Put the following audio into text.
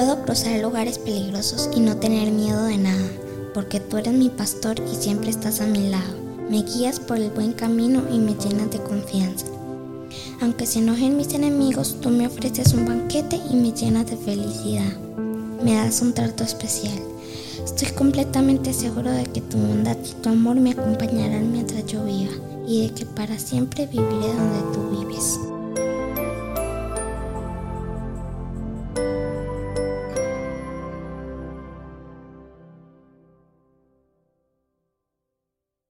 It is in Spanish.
puedo cruzar lugares peligrosos y no tener miedo de nada, porque tú eres mi pastor y siempre estás a mi lado. Me guías por el buen camino y me llenas de confianza. Aunque se enojen mis enemigos, tú me ofreces un banquete y me llenas de felicidad. Me das un trato especial. Estoy completamente seguro de que tu bondad y tu amor me acompañarán mientras yo viva y de que para siempre viviré donde tú vives.